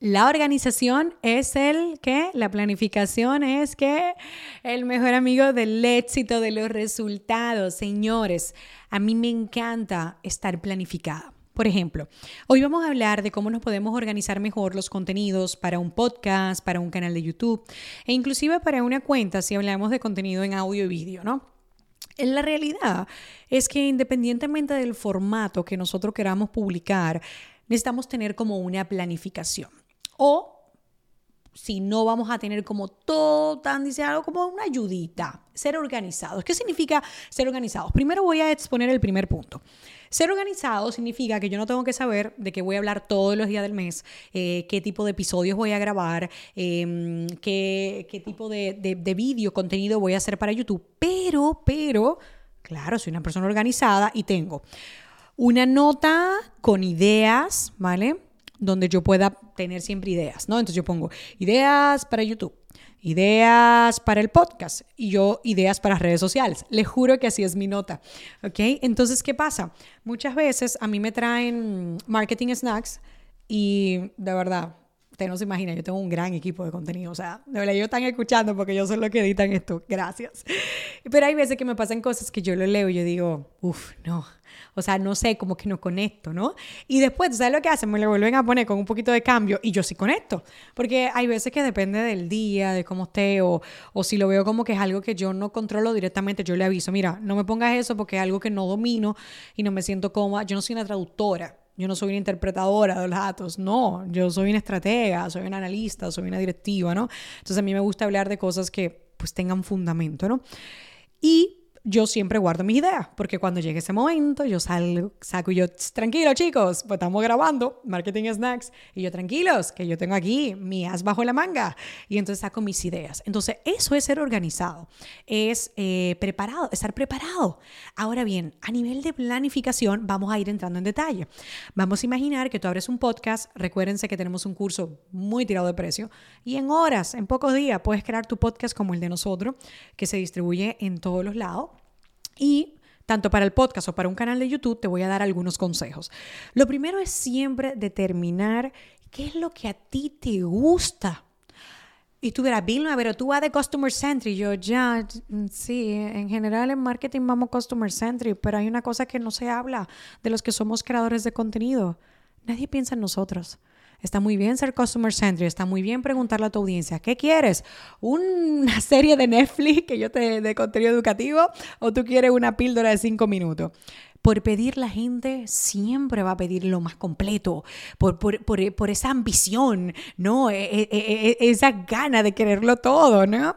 La organización es el que, la planificación es que el mejor amigo del éxito, de los resultados. Señores, a mí me encanta estar planificada. Por ejemplo, hoy vamos a hablar de cómo nos podemos organizar mejor los contenidos para un podcast, para un canal de YouTube e inclusive para una cuenta si hablamos de contenido en audio y vídeo, ¿no? En la realidad es que independientemente del formato que nosotros queramos publicar, necesitamos tener como una planificación. O si no vamos a tener como todo tan diseñado como una ayudita, ser organizados. ¿Qué significa ser organizados? Primero voy a exponer el primer punto. Ser organizado significa que yo no tengo que saber de qué voy a hablar todos los días del mes, eh, qué tipo de episodios voy a grabar, em, qué, tipo de, de vídeo, contenido voy a hacer para YouTube. Pero, pero, claro, soy una persona organizada y tengo una nota con ideas, ¿vale? Donde yo pueda tener siempre ideas, ¿no? Entonces yo pongo ideas para YouTube, ideas para el podcast y yo ideas para redes sociales. Les juro que así es mi nota, ¿ok? Entonces, ¿qué pasa? Muchas veces a mí me traen marketing snacks y de verdad, usted no se imagina, yo tengo un gran equipo de contenido, o sea, de verdad, ellos están escuchando porque yo soy lo que editan esto, gracias. Pero hay veces que me pasan cosas que yo lo leo y yo digo, uff, no, o sea, no sé, como que no conecto, ¿no? Y después, ¿sabes lo que hacen? Me lo vuelven a poner con un poquito de cambio y yo sí conecto. Porque hay veces que depende del día, de cómo esté, o, o si lo veo como que es algo que yo no controlo directamente, yo le aviso, mira, no me pongas eso porque es algo que no domino y no me siento cómoda. Yo no soy una traductora. Yo no soy una interpretadora de los datos, no, yo soy una estratega, soy una analista, soy una directiva, ¿no? Entonces a mí me gusta hablar de cosas que pues tengan fundamento, ¿no? Y yo siempre guardo mis ideas, porque cuando llegue ese momento, yo salgo, saco y yo, tranquilo chicos, pues estamos grabando Marketing Snacks, y yo, tranquilos, que yo tengo aquí mi as bajo la manga, y entonces saco mis ideas. Entonces, eso es ser organizado, es eh, preparado, estar preparado. Ahora bien, a nivel de planificación, vamos a ir entrando en detalle. Vamos a imaginar que tú abres un podcast, recuérdense que tenemos un curso muy tirado de precio, y en horas, en pocos días, puedes crear tu podcast como el de nosotros, que se distribuye en todos los lados y tanto para el podcast o para un canal de YouTube, te voy a dar algunos consejos. Lo primero es siempre determinar qué es lo que a ti te gusta. Y tú verás, Vilma, pero tú vas de Customer Centric. Yo, ya, sí, en general en marketing vamos Customer Centric, pero hay una cosa que no se habla de los que somos creadores de contenido. Nadie piensa en nosotros. Está muy bien ser customer centric, está muy bien preguntarle a tu audiencia, ¿qué quieres? ¿Una serie de Netflix que yo te de contenido educativo o tú quieres una píldora de cinco minutos? Por pedir la gente siempre va a pedir lo más completo, por, por, por, por esa ambición, ¿no? E, e, e, esa gana de quererlo todo, ¿no?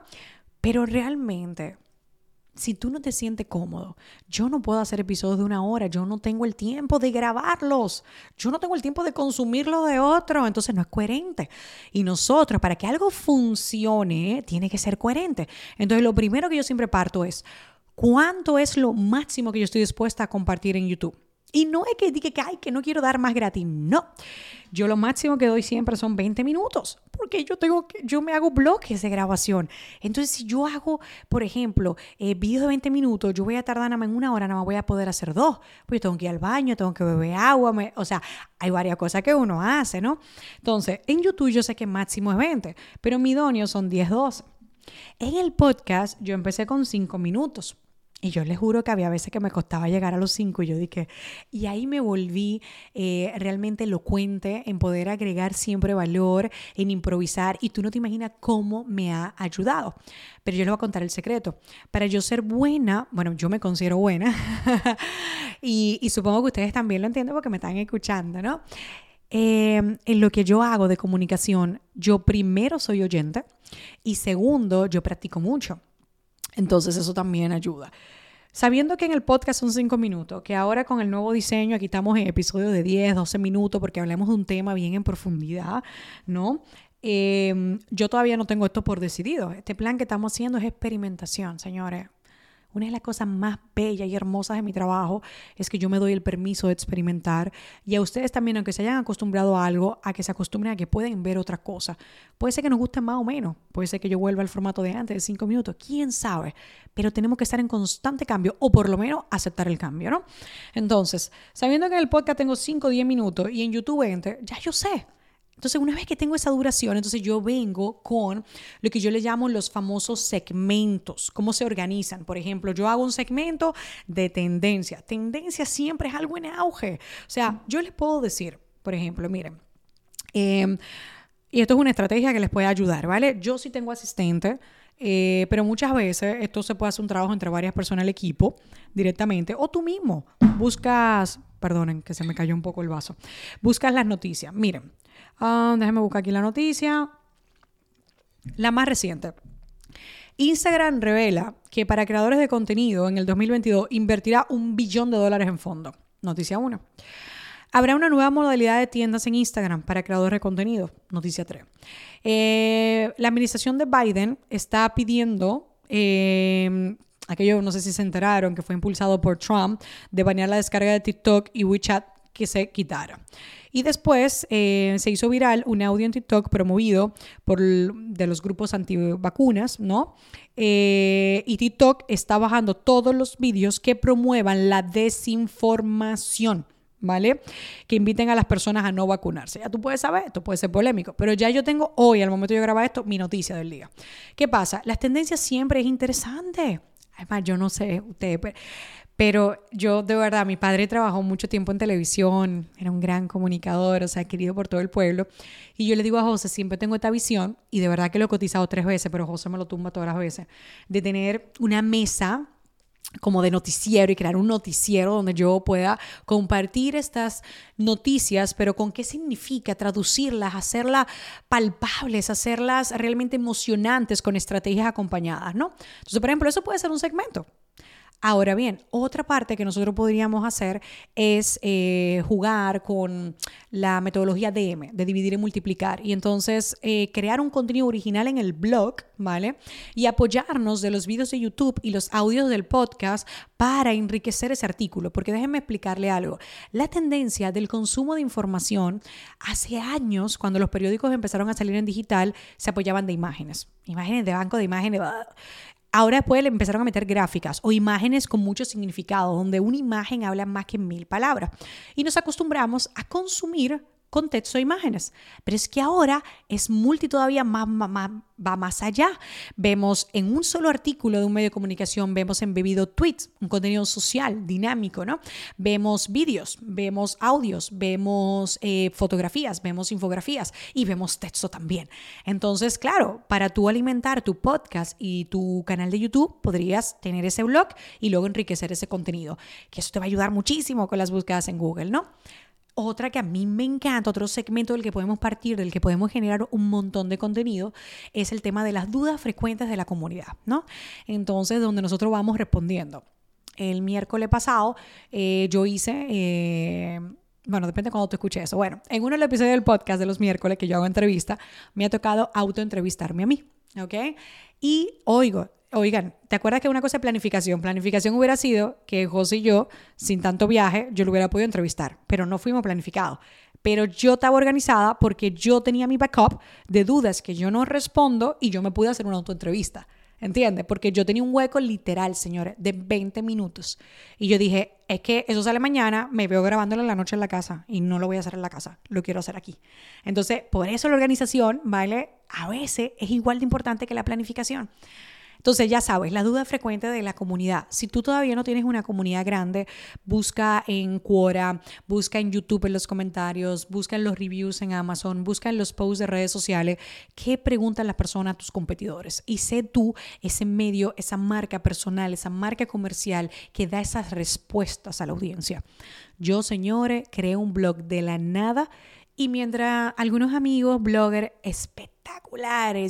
Pero realmente si tú no te sientes cómodo, yo no puedo hacer episodios de una hora, yo no tengo el tiempo de grabarlos, yo no tengo el tiempo de consumirlo de otro, entonces no es coherente. Y nosotros, para que algo funcione, tiene que ser coherente. Entonces, lo primero que yo siempre parto es, ¿cuánto es lo máximo que yo estoy dispuesta a compartir en YouTube? Y no es que diga que, ay, que no quiero dar más gratis. No. Yo lo máximo que doy siempre son 20 minutos, porque yo tengo que, yo me hago bloques de grabación. Entonces, si yo hago, por ejemplo, eh, videos de 20 minutos, yo voy a tardar nada más en una hora, nada más voy a poder hacer dos. Yo tengo que ir al baño, tengo que beber agua, o sea, hay varias cosas que uno hace, ¿no? Entonces, en YouTube yo sé que máximo es 20, pero mi idóneo son 10, 12. En el podcast yo empecé con 5 minutos y yo les juro que había veces que me costaba llegar a los cinco y yo dije, y ahí me volví eh, realmente elocuente en poder agregar siempre valor, en improvisar, y tú no te imaginas cómo me ha ayudado. Pero yo les voy a contar el secreto. Para yo ser buena, bueno, yo me considero buena, y, supongo que ustedes también lo entienden porque me están escuchando, ¿no? Em, en lo que yo hago de comunicación, yo primero soy oyente y segundo, yo practico mucho. Entonces eso también ayuda. Sabiendo que en el podcast son cinco minutos, que ahora con el nuevo diseño aquí estamos en episodios de 10, 12 minutos porque hablamos de un tema bien en profundidad, ¿no? Em, yo todavía no tengo esto por decidido. Este plan que estamos haciendo es experimentación, señores. Una de las cosas más bellas y hermosas de mi trabajo es que yo me doy el permiso de experimentar. Y a ustedes también, aunque se hayan acostumbrado a algo, a que se acostumbren a que pueden ver otra cosa. Puede ser que nos guste más o menos, puede ser que yo vuelva al formato de antes, de cinco minutos, quién sabe, pero tenemos que estar en constante cambio o por lo menos aceptar el cambio, ¿no? Entonces, sabiendo que en el podcast tengo 5 o 10 minutos y en YouTube 20, ya yo sé entonces, una vez que tengo esa duración, entonces yo vengo con lo que yo le llamo los famosos segmentos, cómo se organizan. Por ejemplo, yo hago un segmento de tendencia. Tendencia siempre es algo en auge. O sea, yo les puedo decir, por ejemplo, miren, em, y esto es una estrategia que les puede ayudar, ¿vale? Yo sí tengo asistente. Eh, pero muchas veces esto se puede hacer un trabajo entre varias personas del equipo directamente o tú mismo buscas, perdonen que se me cayó un poco el vaso, buscas las noticias. Miren, Ah, déjenme buscar aquí la noticia. La más reciente. Instagram revela que para creadores de contenido en el 2022 invertirá un billón de dólares en fondo. Noticia 1. Habrá una nueva modalidad de tiendas en Instagram para creadores de contenido. Noticia 3. Eh, la administración de Biden está pidiendo, eh, aquello no sé si se enteraron, que fue impulsado por Trump, de banear la descarga de TikTok y WeChat que se quitara. Y después eh, se hizo viral un audio en TikTok promovido por de los grupos antivacunas, ¿no? Eh, y TikTok está bajando todos los vídeos que promuevan la desinformación. ¿Vale? Que inviten a las personas a no vacunarse. Ya tú puedes saber, esto puede ser polémico, pero ya yo tengo hoy, al momento de grabar esto, mi noticia del día. ¿Qué pasa? Las tendencias siempre es interesante. Además, yo no sé, ustedes, pero yo, de verdad, mi padre trabajó mucho tiempo en televisión, era un gran comunicador, o sea, querido por todo el pueblo. Y yo le digo a José, siempre tengo esta visión, y de verdad que lo he cotizado tres veces, pero José me lo tumba todas las veces, de tener una mesa como de noticiero y crear un noticiero donde yo pueda compartir estas noticias, pero con qué significa traducirlas, hacerlas palpables, hacerlas realmente emocionantes con estrategias acompañadas, ¿no? Entonces, por ejemplo, eso puede ser un segmento. Ahora bien, otra parte que nosotros podríamos hacer es eh, jugar con la metodología DM, de dividir y multiplicar, y entonces eh, crear un contenido original en el blog, ¿vale? Y apoyarnos de los videos de YouTube y los audios del podcast para enriquecer ese artículo, porque déjenme explicarle algo. La tendencia del consumo de información hace años, cuando los periódicos empezaron a salir en digital, se apoyaban de imágenes, imágenes de banco de imágenes. Ahora después le empezaron a meter gráficas o imágenes con mucho significado, donde una imagen habla más que mil palabras. Y nos acostumbramos a consumir contexto de imágenes. Pero es que ahora es multi todavía más, va más allá. Vemos en un solo artículo de un medio de comunicación, vemos embebido tweets, un contenido social, dinámico, ¿no? Vemos vídeos, vemos audios, vemos eh, fotografías, vemos infografías y vemos texto también. Entonces, claro, para tú alimentar tu podcast y tu canal de YouTube, podrías tener ese blog y luego enriquecer ese contenido, que eso te va a ayudar muchísimo con las búsquedas en Google, ¿no? Otra que a mí me encanta, otro segmento del que podemos partir, del que podemos generar un montón de contenido, es el tema de las dudas frecuentes de la comunidad, ¿no? Entonces, donde nosotros vamos respondiendo. El miércoles pasado eh, yo hice... Eh, bueno, depende de cuando tú escuches eso. Bueno, en uno de los episodios del podcast de los miércoles que yo hago entrevista, me ha tocado autoentrevistarme a mí, ¿ok? Y oigo, Oigan, ¿te acuerdas que una cosa es planificación? Planificación hubiera sido que José y yo, sin tanto viaje, yo lo hubiera podido entrevistar, pero no fuimos planificados. Pero yo estaba organizada porque yo tenía mi backup de dudas que yo no respondo y yo me pude hacer una autoentrevista. ¿Entiendes? Porque yo tenía un hueco literal, señores, de 20 minutos. Y yo dije, es que eso sale mañana, me veo grabándolo en la noche en la casa y no lo voy a hacer en la casa, lo quiero hacer aquí. Entonces, por eso la organización, ¿vale? A veces es igual de importante que la planificación. Entonces, ya sabes, la duda frecuente de la comunidad. Si tú todavía no tienes una comunidad grande, busca en Quora, busca en YouTube en los comentarios, busca en los reviews en Amazon, busca en los posts de redes sociales, qué preguntan las personas a tus competidores. Y sé tú ese medio, esa marca personal, esa marca comercial que da esas respuestas a la audiencia. Yo, señores, creé un blog de la nada y mientras algunos amigos, bloggers espectaculares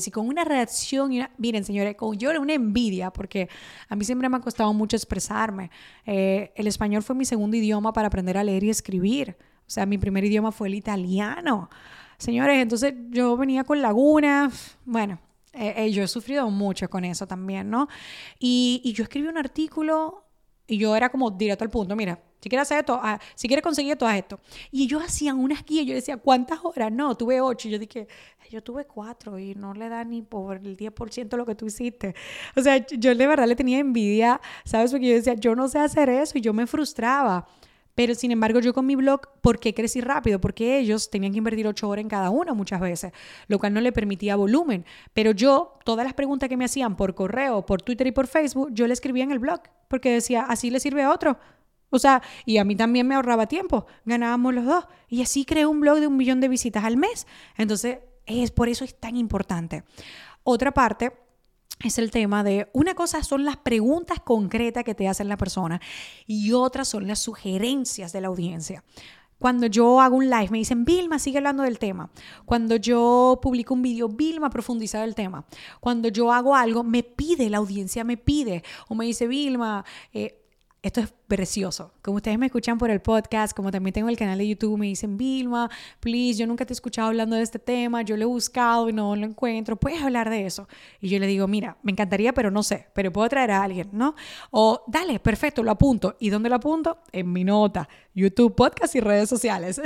y con una reacción, y miren señores, con yo una envidia, porque a mí siempre me ha costado mucho expresarme. Eh, el español fue mi segundo idioma para aprender a leer y escribir. O sea, mi primer idioma fue el italiano. Señores, entonces yo venía con lagunas. Bueno, Eh, eh, yo he sufrido mucho con eso también, ¿no? Y, y yo escribí un artículo y yo era como directo al punto, mira, si quieres hacer esto, ah, si quieres conseguir esto, haz esto. Y ellos hacían unas guías, yo decía, ¿cuántas horas? No, tuve ocho. Y yo dije, yo tuve cuatro y no le da ni por el 10% lo que tú hiciste. O sea, yo de verdad le tenía envidia, ¿sabes? Porque yo decía, yo no sé hacer eso y yo me frustraba. Pero sin embargo, yo con mi blog, ¿por qué crecí rápido? Porque ellos tenían que invertir ocho horas en cada uno muchas veces, lo cual no le permitía volumen. Pero yo, todas las preguntas que me hacían por correo, por Twitter y por Facebook, yo le escribía en el blog, porque decía, así le sirve a otro. O sea, y a mí también me ahorraba tiempo, ganábamos los dos. Y así creé un blog de un millón de visitas al mes. Entonces, es por eso es tan importante. Otra parte es el tema de una cosa son las preguntas concretas que te hacen la persona y otra son las sugerencias de la audiencia. Cuando yo hago un live me dicen, Vilma, sigue hablando del tema. Cuando yo publico un video, Vilma, profundiza el tema. Cuando yo hago algo, me pide, la audiencia me pide. O me dice, Vilma, eh, esto es precioso. Como ustedes me escuchan por el podcast, como también tengo el canal de YouTube, me dicen, Vilma, please, yo nunca te he escuchado hablando de este tema, yo lo he buscado y no lo encuentro, ¿puedes hablar de eso? Y yo le digo, mira, me encantaría, pero no sé, pero puedo traer a alguien, ¿no? O, dale, perfecto, lo apunto. ¿Y dónde lo apunto? En mi nota, YouTube, podcast y redes sociales,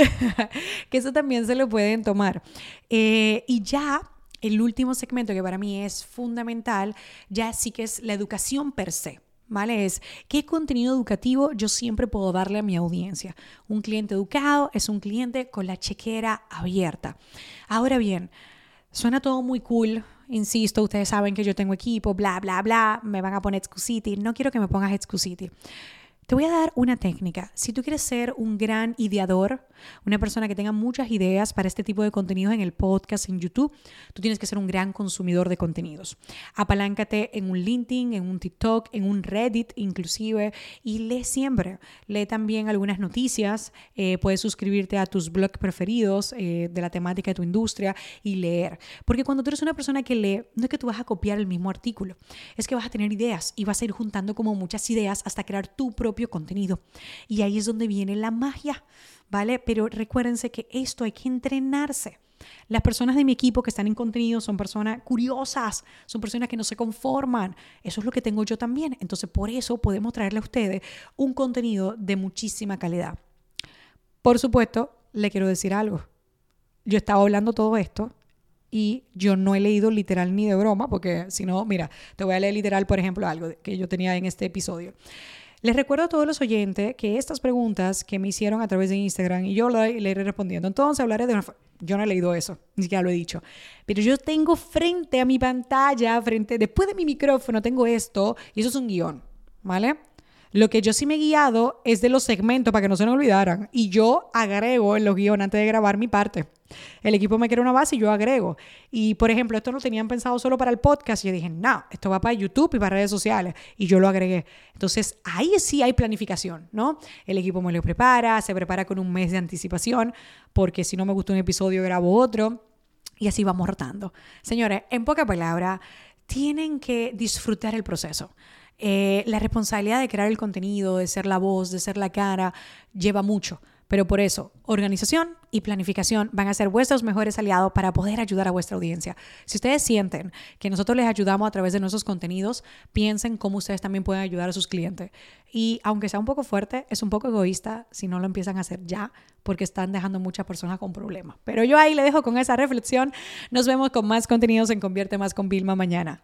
que eso también se lo pueden tomar. Eh, y ya el último segmento que para mí es fundamental, ya sí que es la educación per se. ¿Vale? Es qué contenido educativo yo siempre puedo darle a mi audiencia. Un cliente educado es un cliente con la chequera abierta. Ahora bien, suena todo muy cool. Insisto, ustedes saben que yo tengo equipo, bla, bla, bla, me van a poner Excusity. No quiero que me pongas Excusity. Te voy a dar una técnica. Si tú quieres ser un gran ideador, una persona que tenga muchas ideas para este tipo de contenidos en el podcast, en YouTube, tú tienes que ser un gran consumidor de contenidos. Apaláncate en un LinkedIn, en un TikTok, en un Reddit inclusive y lee siempre. Lee también algunas noticias, eh, puedes suscribirte a tus blogs preferidos eh, de la temática de tu industria y leer. Porque cuando tú eres una persona que lee, no es que tú vas a copiar el mismo artículo, es que vas a tener ideas y vas a ir juntando como muchas ideas hasta crear tu propio contenido. Y ahí es donde viene la magia, ¿vale? Pero recuérdense que esto hay que entrenarse. Las personas de mi equipo que están en contenido son personas curiosas, son personas que no se conforman. Eso es lo que tengo yo también. Entonces, por eso podemos traerle a ustedes un contenido de muchísima calidad. Por supuesto, le quiero decir algo. Yo estaba hablando todo esto y yo no he leído literal ni de broma, porque si no, mira, te voy a leer literal, por ejemplo, algo que yo tenía en este episodio. Les recuerdo a todos los oyentes que estas preguntas que me hicieron a través de Instagram y yo le, iré respondiendo. Entonces hablaré de una... Yo no he leído eso, ni siquiera lo he dicho. Pero yo tengo frente a mi pantalla, frente, después de mi micrófono, tengo esto y eso es un guion, ¿vale? Lo que yo sí me he guiado es de los segmentos para que no se nos olvidaran. Y yo agrego en los guiones antes de grabar mi parte. El equipo me quiere una base y yo agrego. Y por ejemplo, esto no tenían pensado solo para el podcast. Y yo dije, no, esto va para YouTube y para redes sociales. Y yo lo agregué. Entonces ahí sí hay planificación, ¿no? El equipo me lo prepara, se prepara con un mes de anticipación, porque si no me gusta un episodio, grabo otro. Y así vamos rotando. Señores, en poca palabra, tienen que disfrutar el proceso. Eh, la responsabilidad de crear el contenido, de ser la voz, de ser la cara, lleva mucho. Pero por eso, organización y planificación van a ser vuestros mejores aliados para poder ayudar a vuestra audiencia. Si ustedes sienten que nosotros les ayudamos a través de nuestros contenidos, piensen cómo ustedes también pueden ayudar a sus clientes. Y aunque sea un poco fuerte, es un poco egoísta si no lo empiezan a hacer ya, porque están dejando muchas personas con problemas. Pero yo ahí le dejo con esa reflexión. Nos vemos con más contenidos en Convierte Más con Vilma mañana.